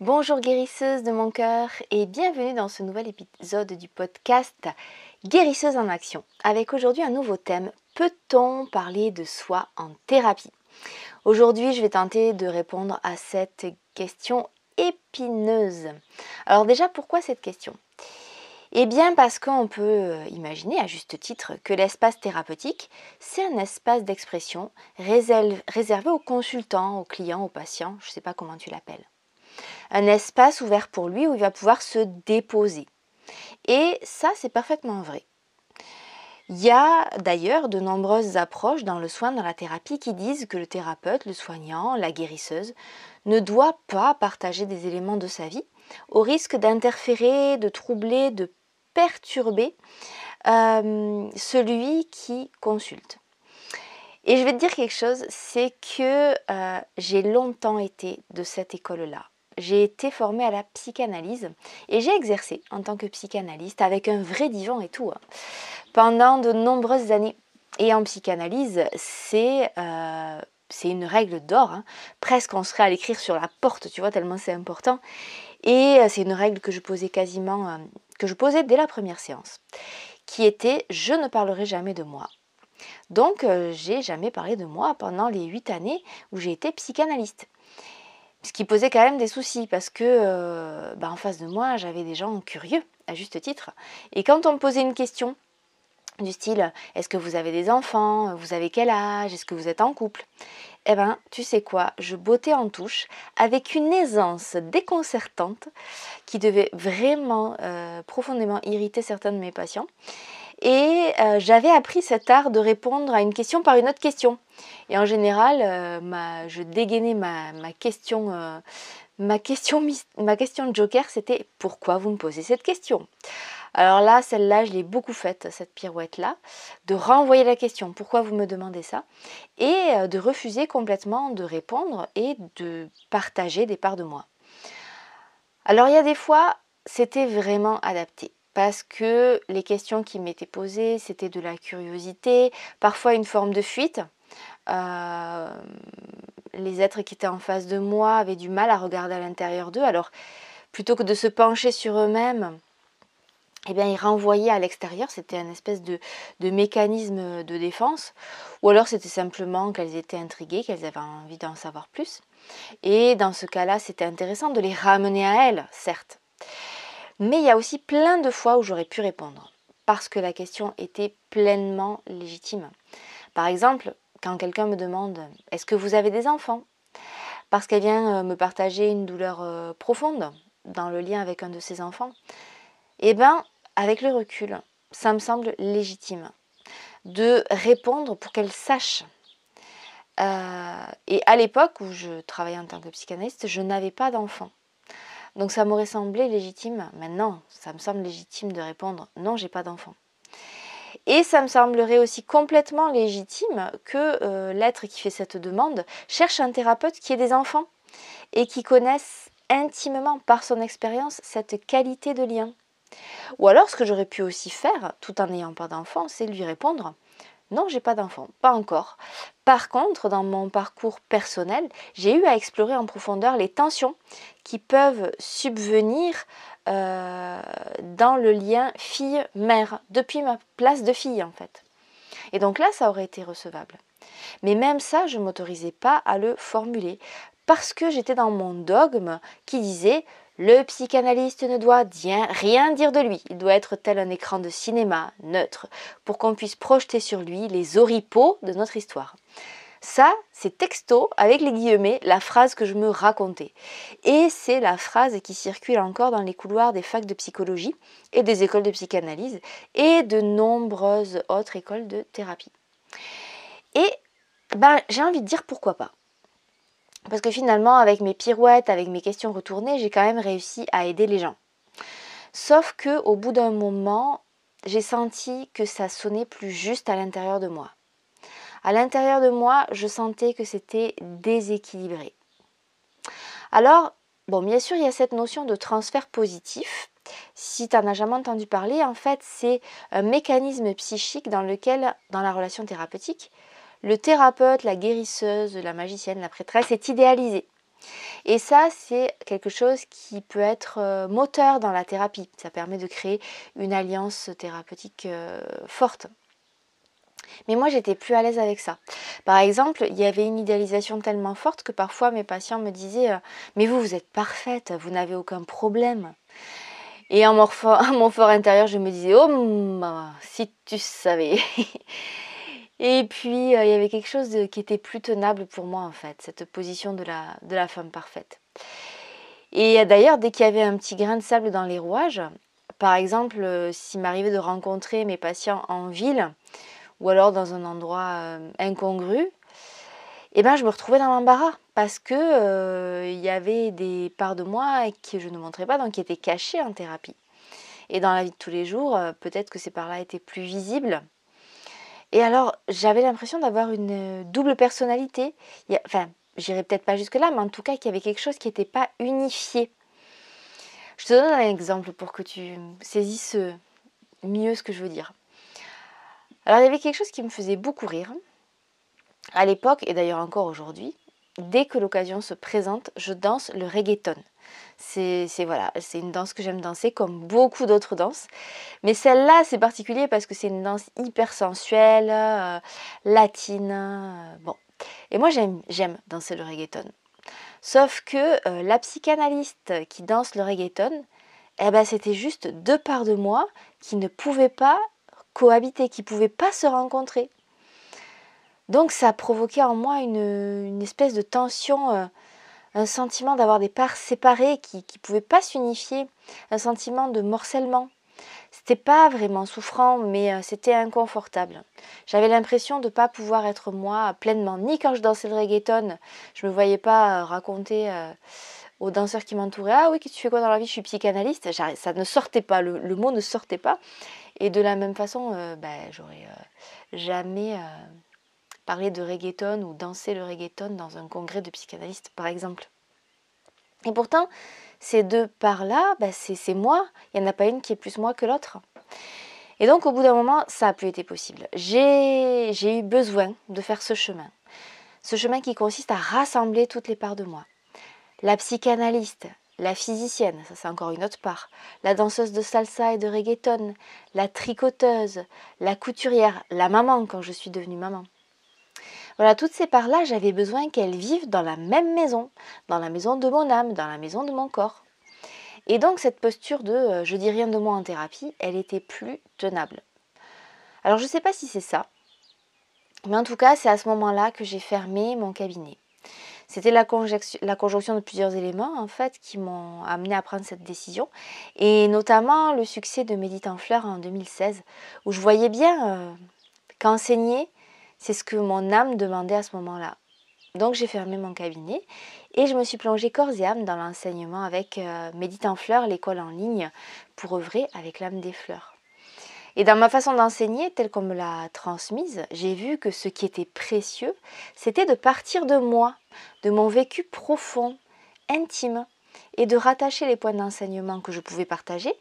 Bonjour guérisseuse de mon cœur et bienvenue dans ce nouvel épisode du podcast Guérisseuse en action. Avec aujourd'hui un nouveau thème Peut-on parler de soi en thérapie? Aujourd'hui je vais tenter de répondre à cette question épineuse. Alors déjà pourquoi cette question? Eh bien parce qu'on peut euh, imaginer à juste titre que l'espace thérapeutique, c'est un espace d'expression réservé aux consultants, aux clients, aux patients, je ne sais pas comment tu l'appelles un espace ouvert pour lui où il va pouvoir se déposer. Et ça, c'est parfaitement vrai. Il y a d'ailleurs de nombreuses approches dans le soin, dans la thérapie, qui disent que le thérapeute, le soignant, la guérisseuse, ne doit pas partager des éléments de sa vie au risque d'interférer, de troubler, de perturber euh, celui qui consulte. Et je vais te dire quelque chose, c'est que euh, j'ai longtemps été de cette école-là j'ai été formée à la psychanalyse et j'ai exercé en tant que psychanalyste avec un vrai divan et tout hein, pendant de nombreuses années. Et en psychanalyse, c'est euh, une règle d'or. Hein. Presque on serait à l'écrire sur la porte, tu vois, tellement c'est important. Et euh, c'est une règle que je posais quasiment, euh, que je posais dès la première séance, qui était je ne parlerai jamais de moi. Donc, j'ai jamais parlé de moi pendant les huit années où j'ai été psychanalyste. Ce qui posait quand même des soucis parce que euh, bah, en face de moi, j'avais des gens curieux, à juste titre. Et quand on me posait une question du style est-ce que vous avez des enfants? Vous avez quel âge? Est-ce que vous êtes en couple? Eh ben, tu sais quoi Je bottais en touche avec une aisance déconcertante qui devait vraiment euh, profondément irriter certains de mes patients. Et euh, j'avais appris cet art de répondre à une question par une autre question. Et en général, euh, je dégainais ma, question, euh, ma, question, ma question de joker, c'était pourquoi vous me posez cette question? Alors là, celle-là, je l'ai beaucoup faite, cette pirouette-là, de renvoyer la question, pourquoi vous me demandez ça? Et de refuser complètement de répondre et de partager des parts de moi. Alors il y a des fois, c'était vraiment adapté parce que les questions qui m'étaient posées, c'était de la curiosité, parfois une forme de fuite. Euh, les êtres qui étaient en face de moi avaient du mal à regarder à l'intérieur d'eux, alors plutôt que de se pencher sur eux-mêmes, eh bien, ils renvoyaient à l'extérieur, c'était un espèce de, de, mécanisme de défense, ou alors c'était simplement qu'elles étaient intriguées, qu'elles avaient envie d'en savoir plus. Et dans ce cas-là, c'était intéressant de les ramener à elles, certes. Mais il y a aussi plein de fois où j'aurais pu répondre, parce que la question était pleinement légitime. Par exemple, quand quelqu'un me demande Est-ce que vous avez des enfants? Parce qu'elle vient euh, me partager une douleur euh, profonde dans le lien avec un de ses enfants. Eh bien, avec le recul, ça me semble légitime de répondre pour qu'elle sache. Euh, et à l'époque où je travaillais en tant que psychanalyste, je n'avais pas d'enfants. Donc ça m'aurait semblé légitime. Maintenant, ça me semble légitime de répondre non, j'ai pas d'enfant. Et ça me semblerait aussi complètement légitime que euh, l'être qui fait cette demande cherche un thérapeute qui ait des enfants et qui connaisse intimement par son expérience cette qualité de lien. Ou alors ce que j'aurais pu aussi faire, tout en n'ayant pas d'enfant, c'est lui répondre non, j'ai pas d'enfant, pas encore. Par contre, dans mon parcours personnel, j'ai eu à explorer en profondeur les tensions qui peuvent subvenir euh, dans le lien fille-mère, depuis ma place de fille en fait. Et donc là, ça aurait été recevable. Mais même ça, je ne m'autorisais pas à le formuler parce que j'étais dans mon dogme qui disait le psychanalyste ne doit rien dire de lui. Il doit être tel un écran de cinéma, neutre, pour qu'on puisse projeter sur lui les oripeaux de notre histoire. Ça, c'est texto, avec les guillemets, la phrase que je me racontais. Et c'est la phrase qui circule encore dans les couloirs des facs de psychologie et des écoles de psychanalyse et de nombreuses autres écoles de thérapie. Et ben, j'ai envie de dire pourquoi pas. Parce que finalement, avec mes pirouettes, avec mes questions retournées, j'ai quand même réussi à aider les gens. Sauf que au bout d'un moment, j'ai senti que ça sonnait plus juste à l'intérieur de moi. À l'intérieur de moi, je sentais que c'était déséquilibré. Alors, bon, bien sûr, il y a cette notion de transfert positif. Si tu n'en as jamais entendu parler, en fait, c'est un mécanisme psychique dans lequel, dans la relation thérapeutique, le thérapeute, la guérisseuse, la magicienne, la prêtresse est idéalisé. Et ça, c'est quelque chose qui peut être euh, moteur dans la thérapie. Ça permet de créer une alliance thérapeutique euh, forte. Mais moi, j'étais plus à l'aise avec ça. Par exemple, il y avait une idéalisation tellement forte que parfois mes patients me disaient Mais vous, vous êtes parfaite, vous n'avez aucun problème. Et en mon, fort, intérieur, je me disais Oh, si tu savais Et puis, euh, il y avait quelque chose qui était plus tenable pour moi, en fait, cette position de la, femme parfaite. Et euh, d'ailleurs, dès qu'il y avait un petit grain de sable dans les rouages, par exemple, euh, s'il m'arrivait de rencontrer mes patients en ville ou alors dans un endroit incongru, eh ben, je me retrouvais dans l'embarras parce que il y avait des parts de moi que je ne montrais pas, donc qui étaient cachées en thérapie. Et dans la vie de tous les jours, peut-être que ces parts-là étaient plus visibles. Et alors, j'avais l'impression d'avoir une euh, double personnalité. enfin, j'irai peut-être pas jusque-là, mais en tout cas, qu'il y avait quelque chose qui n'était pas unifié. Je te donne un exemple pour que tu saisisses mieux ce que je veux dire. Alors, il y avait quelque chose qui me faisait beaucoup rire. À l'époque, et d'ailleurs encore aujourd'hui, dès que l'occasion se présente, je danse le reggaeton. C'est voilà, c'est une danse que j'aime danser comme beaucoup d'autres danses. Mais celle-là, c'est particulier parce que c'est une danse hyper sensuelle, euh, latine. Euh, bon. Et moi, j'aime danser le reggaeton. Sauf que euh, la psychanalyste qui danse le reggaeton, eh ben, c'était juste deux parts de moi qui ne pouvaient pas cohabiter, qui ne pouvaient pas se rencontrer. Donc ça a provoqué en moi une, espèce de tension un sentiment d'avoir des parts séparées qui ne pouvaient pas s'unifier, un sentiment de morcellement. C'était pas vraiment souffrant, mais euh, c'était inconfortable. J'avais l'impression de ne pas pouvoir être moi pleinement, ni quand je dansais le reggaeton, je me voyais pas euh, raconter euh, aux danseurs qui m'entouraient Ah oui, tu fais quoi dans la vie? Je suis psychanalyste. Ça ne sortait pas, le, mot ne sortait pas. Et de la même façon, ben, j'aurais jamais parler de reggaeton ou danser le reggaeton dans un congrès de psychanalystes, par exemple. Et pourtant, ces deux parts-là, bah, c'est moi. Il n'y en a pas une qui est plus moi que l'autre. Et donc, au bout d'un moment, ça n'a plus été possible. J'ai eu besoin de faire ce chemin. Ce chemin qui consiste à rassembler toutes les parts de moi. La psychanalyste, la physicienne, ça c'est encore une autre part, la danseuse de salsa et de reggaeton, la tricoteuse, la couturière, la maman quand je suis devenue maman. Voilà, toutes ces parts-là, j'avais besoin qu'elles vivent dans la même maison, dans la maison de mon âme, dans la maison de mon corps. Et donc cette posture de euh, je dis rien de moi en thérapie, elle était plus tenable. Alors je ne sais pas si c'est ça, mais en tout cas c'est à ce moment-là que j'ai fermé mon cabinet. C'était la, conjonction de plusieurs éléments en fait qui m'ont amené à prendre cette décision et notamment le succès de Médite en fleurs en 2016 où je voyais bien euh, qu'enseigner c'est ce que mon âme demandait à ce moment-là. Donc j'ai fermé mon cabinet et je me suis plongée corps et âme dans l'enseignement avec euh, Médite en fleurs, l'école en ligne, pour œuvrer avec l'âme des fleurs. Et dans ma façon d'enseigner, telle qu'on me l'a transmise, j'ai vu que ce qui était précieux, c'était de partir de moi, de mon vécu profond, intime, et de rattacher les points d'enseignement que je pouvais partager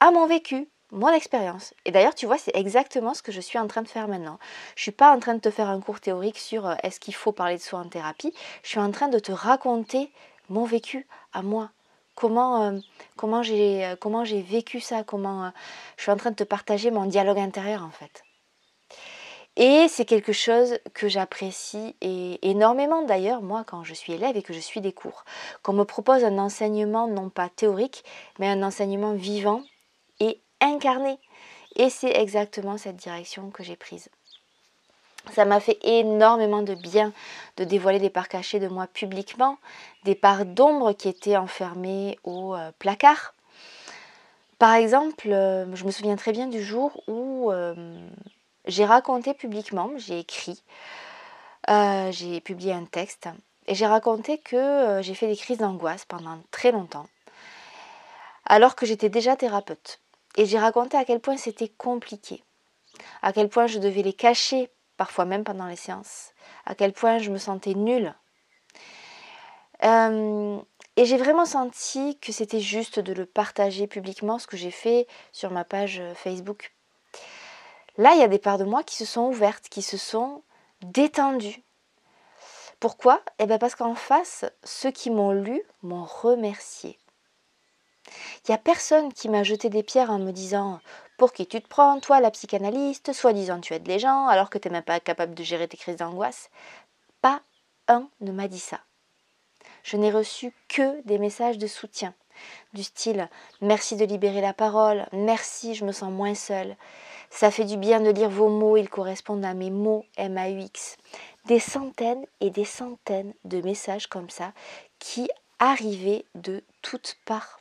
à mon vécu, mon expérience. Et d'ailleurs, tu vois, c'est exactement ce que je suis en train de faire maintenant. Je suis pas en train de te faire un cours théorique sur euh, est-ce qu'il faut parler de soi en thérapie. Je suis en train de te raconter mon vécu à moi. Comment, euh, comment j'ai euh, vécu ça, comment je suis en train de te partager mon dialogue intérieur en fait. Et c'est quelque chose que j'apprécie énormément d'ailleurs, moi, quand je suis élève et que je suis des cours. Qu'on me propose un enseignement non pas théorique, mais un enseignement vivant incarné. Et c'est exactement cette direction que j'ai prise. Ça m'a fait énormément de bien de dévoiler des parts cachées de moi publiquement, des parts d'ombre qui étaient enfermées au euh, placard. Par exemple, euh, je me souviens très bien du jour où euh, j'ai raconté publiquement, j'ai écrit, j'ai publié un texte et j'ai raconté que j'ai fait des crises d'angoisse pendant très longtemps, alors que j'étais déjà thérapeute. Et j'ai raconté à quel point c'était compliqué, à quel point je devais les cacher, parfois même pendant les séances, à quel point je me sentais nulle. Euh, et j'ai vraiment senti que c'était juste de le partager publiquement, ce que j'ai fait sur ma page Facebook. Là, il y a des parts de moi qui se sont ouvertes, qui se sont détendues. Pourquoi? Eh bien parce qu'en face, ceux qui m'ont lu m'ont remercié. Il n'y a personne qui m'a jeté des pierres en me disant Pour qui tu te prends, toi, la psychanalyste Soi-disant, tu aides les gens alors que tu n'es même pas capable de gérer tes crises d'angoisse. Pas un ne m'a dit ça. Je n'ai reçu que des messages de soutien, du style Merci de libérer la parole, merci, je me sens moins seule. Ça fait du bien de lire vos mots, ils correspondent à mes mots M-A-U-X. Des centaines et des centaines de messages comme ça qui arrivaient de toutes parts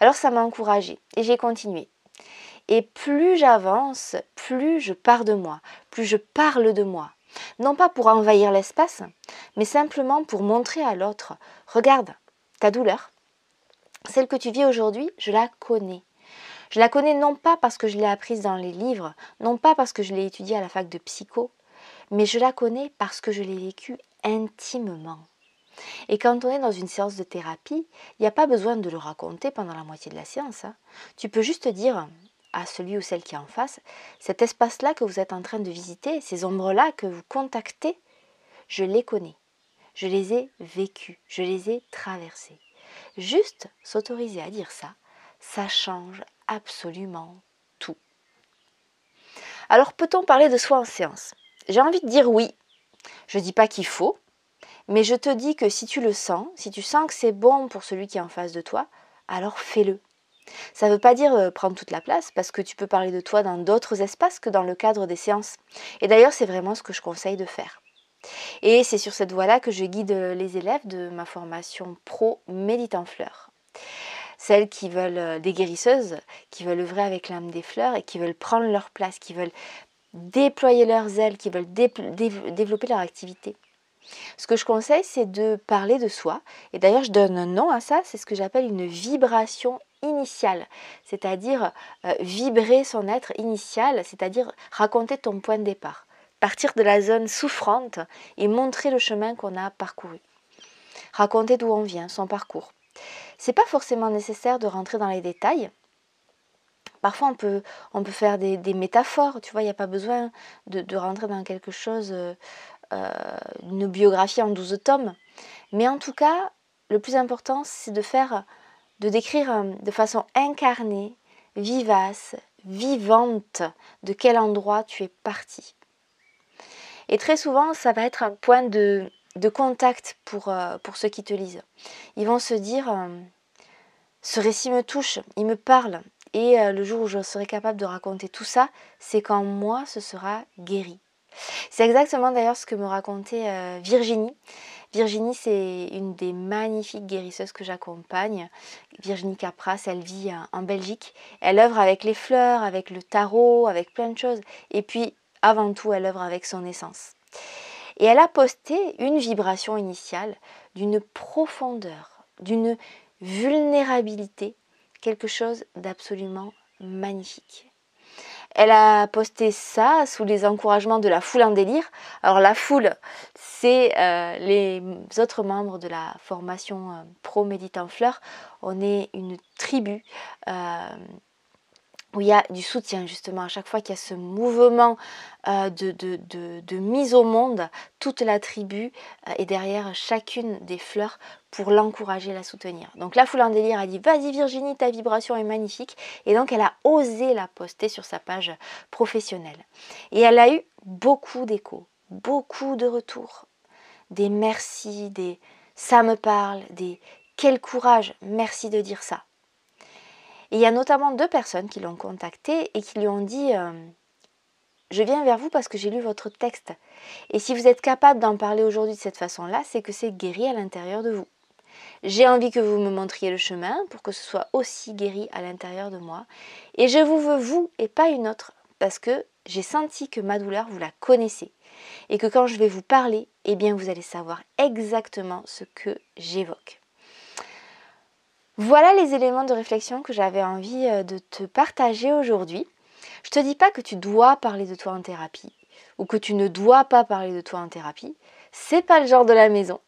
alors ça m'a encouragée et j'ai continué. Et plus j'avance, plus je pars de moi, plus je parle de moi. Non pas pour envahir l'espace, mais simplement pour montrer à l'autre, regarde, ta douleur, celle que tu vis aujourd'hui, je la connais. Je la connais non pas parce que je l'ai apprise dans les livres, non pas parce que je l'ai étudiée à la fac de psycho, mais je la connais parce que je l'ai vécue intimement. Et quand on est dans une séance de thérapie, il n'y a pas besoin de le raconter pendant la moitié de la séance. Hein. Tu peux juste dire à celui ou celle qui est en face, cet espace-là que vous êtes en train de visiter, ces ombres-là que vous contactez, je les connais. Je les ai vécues, je les ai traversées. Juste s'autoriser à dire ça, ça change absolument tout. Alors peut-on parler de soi en séance? J'ai envie de dire oui. Je ne dis pas qu'il faut, mais je te dis que si tu le sens, si tu sens que c'est bon pour celui qui est en face de toi, alors fais-le. Ça ne veut pas dire euh, prendre toute la place, parce que tu peux parler de toi dans d'autres espaces que dans le cadre des séances. Et d'ailleurs, c'est vraiment ce que je conseille de faire. Et c'est sur cette voie-là que je guide euh, les élèves de ma formation pro Méditant Fleurs. Celles qui veulent, euh, des guérisseuses, qui veulent œuvrer avec l'âme des fleurs et qui veulent prendre leur place, qui veulent déployer leurs ailes, qui veulent développer leur activité. Ce que je conseille, c'est de parler de soi. Et d'ailleurs, je donne un nom à ça, c'est ce que j'appelle une vibration initiale, c'est-à-dire euh, vibrer son être initial, c'est-à-dire raconter ton point de départ, partir de la zone souffrante et montrer le chemin qu'on a parcouru. Raconter d'où on vient, son parcours. C'est pas forcément nécessaire de rentrer dans les détails. Parfois, on peut, faire des, métaphores, tu vois, il n'y a pas besoin de, rentrer dans quelque chose euh, une biographie en 12 tomes. Mais en tout cas, le plus important, c'est de faire, de décrire euh, de façon incarnée, vivace, vivante, de quel endroit tu es parti. Et très souvent, ça va être un point de, contact pour, euh, pour, ceux qui te lisent. Ils vont se dire, ce récit me touche, il me parle, et le jour où je serai capable de raconter tout ça, c'est quand moi, ce sera guéri. C'est exactement d'ailleurs ce que me racontait euh, Virginie. Virginie, c'est une des magnifiques guérisseuses que j'accompagne. Virginie Capras, elle vit euh, en Belgique. Elle œuvre avec les fleurs, avec le tarot, avec plein de choses. Et puis, avant tout, elle œuvre avec son essence. Et elle a posté une vibration initiale d'une profondeur, d'une vulnérabilité, quelque chose d'absolument magnifique. Elle a posté ça sous les encouragements de la foule en délire. Alors la foule, c'est euh, les autres membres de la formation euh, Pro Méditant Fleur. On est une tribu. Euh, où il y a du soutien justement à chaque fois qu'il y a ce mouvement euh, de, mise au monde, toute la tribu euh, est derrière chacune des fleurs pour l'encourager, la soutenir. Donc la foule en délire a dit vas-y Virginie, ta vibration est magnifique et donc elle a osé la poster sur sa page professionnelle. Et elle a eu beaucoup d'échos, beaucoup de retours, des merci, des ça me parle, des quel courage, merci de dire ça. Et il y a notamment deux personnes qui l'ont contacté et qui lui ont dit euh, Je viens vers vous parce que j'ai lu votre texte. Et si vous êtes capable d'en parler aujourd'hui de cette façon-là, c'est que c'est guéri à l'intérieur de vous. J'ai envie que vous me montriez le chemin pour que ce soit aussi guéri à l'intérieur de moi. Et je vous veux vous et pas une autre parce que j'ai senti que ma douleur, vous la connaissez. Et que quand je vais vous parler, eh bien vous allez savoir exactement ce que j'évoque. Voilà les éléments de réflexion que j'avais envie euh, de te partager aujourd'hui. Je te dis pas que tu dois parler de toi en thérapie ou que tu ne dois pas parler de toi en thérapie. C'est pas le genre de la maison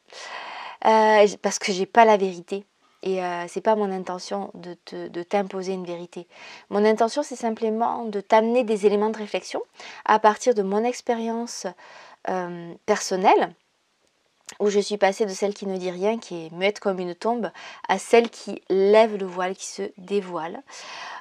euh, parce que j'ai pas la vérité et euh, c'est pas mon intention de, t'imposer une vérité. Mon intention c'est simplement de t'amener des éléments de réflexion à partir de mon expérience personnelle où je suis passée de celle qui ne dit rien, qui est muette comme une tombe, à celle qui lève le voile, qui se dévoile.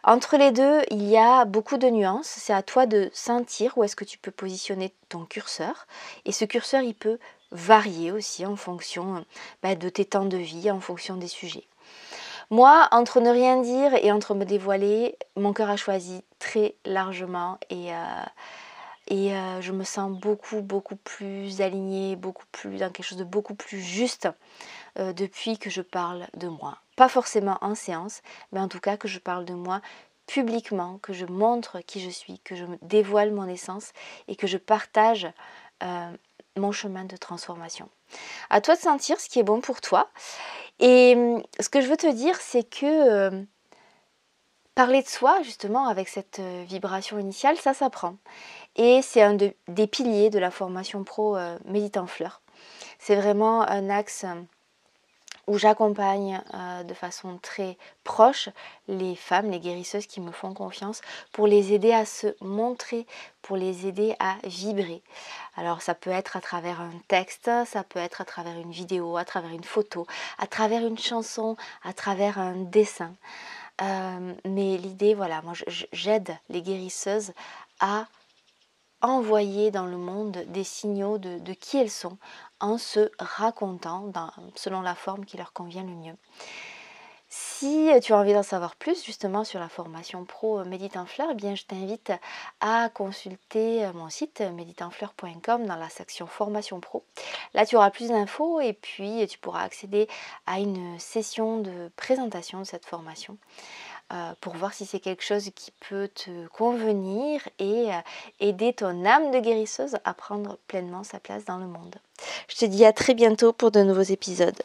Entre les deux, il y a beaucoup de nuances. C'est à toi de sentir où est-ce que tu peux positionner ton curseur. Et ce curseur, il peut varier aussi en fonction bah, de tes temps de vie, en fonction des sujets. Moi, entre ne rien dire et entre me dévoiler, mon cœur a choisi très largement et, euh, et euh, je me sens beaucoup, beaucoup plus alignée, beaucoup plus dans quelque chose de beaucoup plus juste euh, depuis que je parle de moi. Pas forcément en séance, mais en tout cas que je parle de moi publiquement, que je montre qui je suis, que je dévoile mon essence et que je partage mon chemin de transformation. À toi de sentir ce qui est bon pour toi. Et hum, ce que je veux te dire, c'est que parler de soi, justement, avec cette euh, vibration initiale, ça s'apprend. Et c'est un des piliers de la formation pro euh, Méditant Fleur. C'est vraiment un axe hum, où j'accompagne euh, de façon très proche les femmes, les guérisseuses qui me font confiance pour les aider à se montrer, pour les aider à vibrer. Alors ça peut être à travers un texte, ça peut être à travers une vidéo, à travers une photo, à travers une chanson, à travers un dessin. Euh, mais l'idée, voilà, moi j'aide les guérisseuses à envoyer dans le monde des signaux de, qui elles sont en se racontant selon la forme qui leur convient le mieux. Si tu as envie d'en savoir plus justement sur la formation pro Méditenfleur, eh bien je t'invite à consulter mon site méditenfleur.com dans la section formation pro. Là tu auras plus d'infos et puis tu pourras accéder à une session de présentation de cette formation. Euh, pour voir si c'est quelque chose qui peut te convenir et euh, aider ton âme de guérisseuse à prendre pleinement sa place dans le monde. Je te dis à très bientôt pour de nouveaux épisodes.